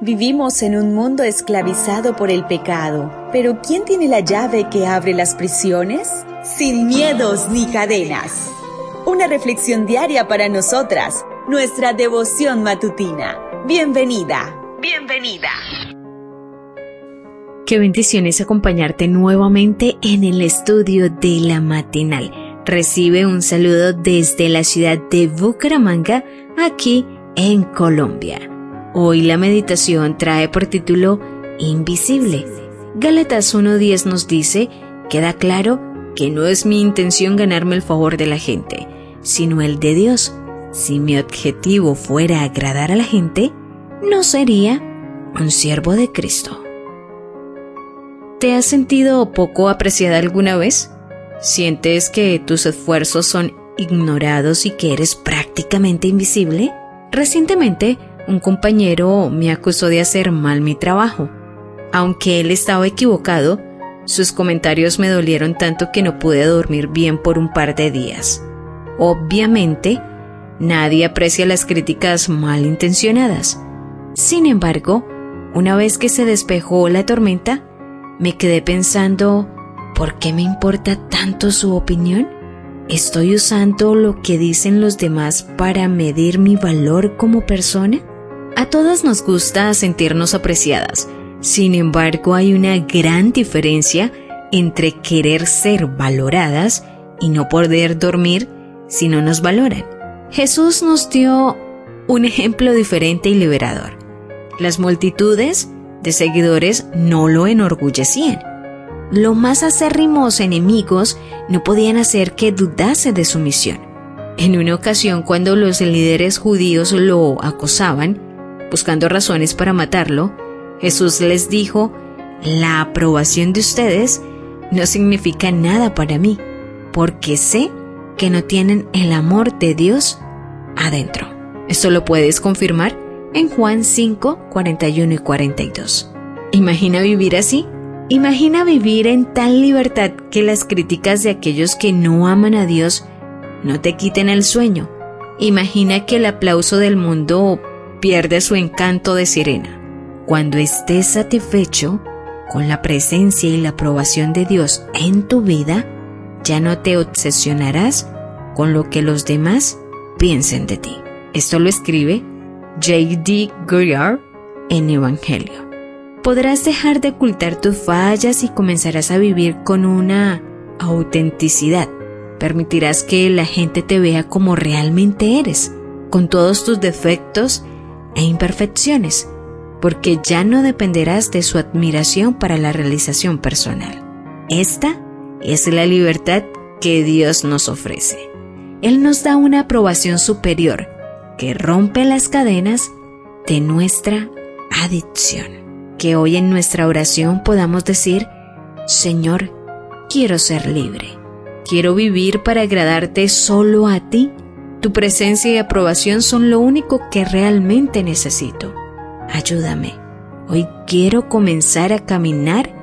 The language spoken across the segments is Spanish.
Vivimos en un mundo esclavizado por el pecado, pero ¿quién tiene la llave que abre las prisiones? Sin miedos ni cadenas. Una reflexión diaria para nosotras, nuestra devoción matutina. Bienvenida, bienvenida. Qué bendiciones acompañarte nuevamente en el estudio de la matinal. Recibe un saludo desde la ciudad de Bucaramanga, aquí en Colombia. Hoy la meditación trae por título Invisible. Gálatas 1.10 nos dice, queda claro que no es mi intención ganarme el favor de la gente, sino el de Dios. Si mi objetivo fuera agradar a la gente, no sería un siervo de Cristo. ¿Te has sentido poco apreciada alguna vez? ¿Sientes que tus esfuerzos son ignorados y que eres prácticamente invisible? Recientemente un compañero me acusó de hacer mal mi trabajo. Aunque él estaba equivocado, sus comentarios me dolieron tanto que no pude dormir bien por un par de días. Obviamente, nadie aprecia las críticas malintencionadas. Sin embargo, una vez que se despejó la tormenta, me quedé pensando, ¿por qué me importa tanto su opinión? ¿Estoy usando lo que dicen los demás para medir mi valor como persona? A todas nos gusta sentirnos apreciadas. Sin embargo, hay una gran diferencia entre querer ser valoradas y no poder dormir si no nos valoran. Jesús nos dio un ejemplo diferente y liberador. Las multitudes de seguidores no lo enorgullecían. Los más acérrimos enemigos no podían hacer que dudase de su misión. En una ocasión, cuando los líderes judíos lo acosaban, buscando razones para matarlo, Jesús les dijo, la aprobación de ustedes no significa nada para mí, porque sé que no tienen el amor de Dios adentro. Esto lo puedes confirmar en Juan 5, 41 y 42. Imagina vivir así. Imagina vivir en tal libertad que las críticas de aquellos que no aman a Dios no te quiten el sueño. Imagina que el aplauso del mundo pierde su encanto de sirena. Cuando estés satisfecho con la presencia y la aprobación de Dios en tu vida, ya no te obsesionarás con lo que los demás piensen de ti. Esto lo escribe J.D. Greer en Evangelio. Podrás dejar de ocultar tus fallas y comenzarás a vivir con una autenticidad. Permitirás que la gente te vea como realmente eres, con todos tus defectos e imperfecciones, porque ya no dependerás de su admiración para la realización personal. Esta es la libertad que Dios nos ofrece. Él nos da una aprobación superior que rompe las cadenas de nuestra adicción. Que hoy en nuestra oración podamos decir, Señor, quiero ser libre. Quiero vivir para agradarte solo a ti tu presencia y aprobación son lo único que realmente necesito. Ayúdame. Hoy quiero comenzar a caminar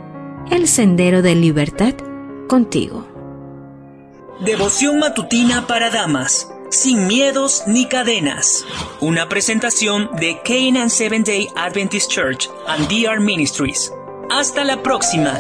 el sendero de libertad contigo. Devoción matutina para damas, sin miedos ni cadenas. Una presentación de Canaan Seventh Day Adventist Church and DR Ministries. Hasta la próxima.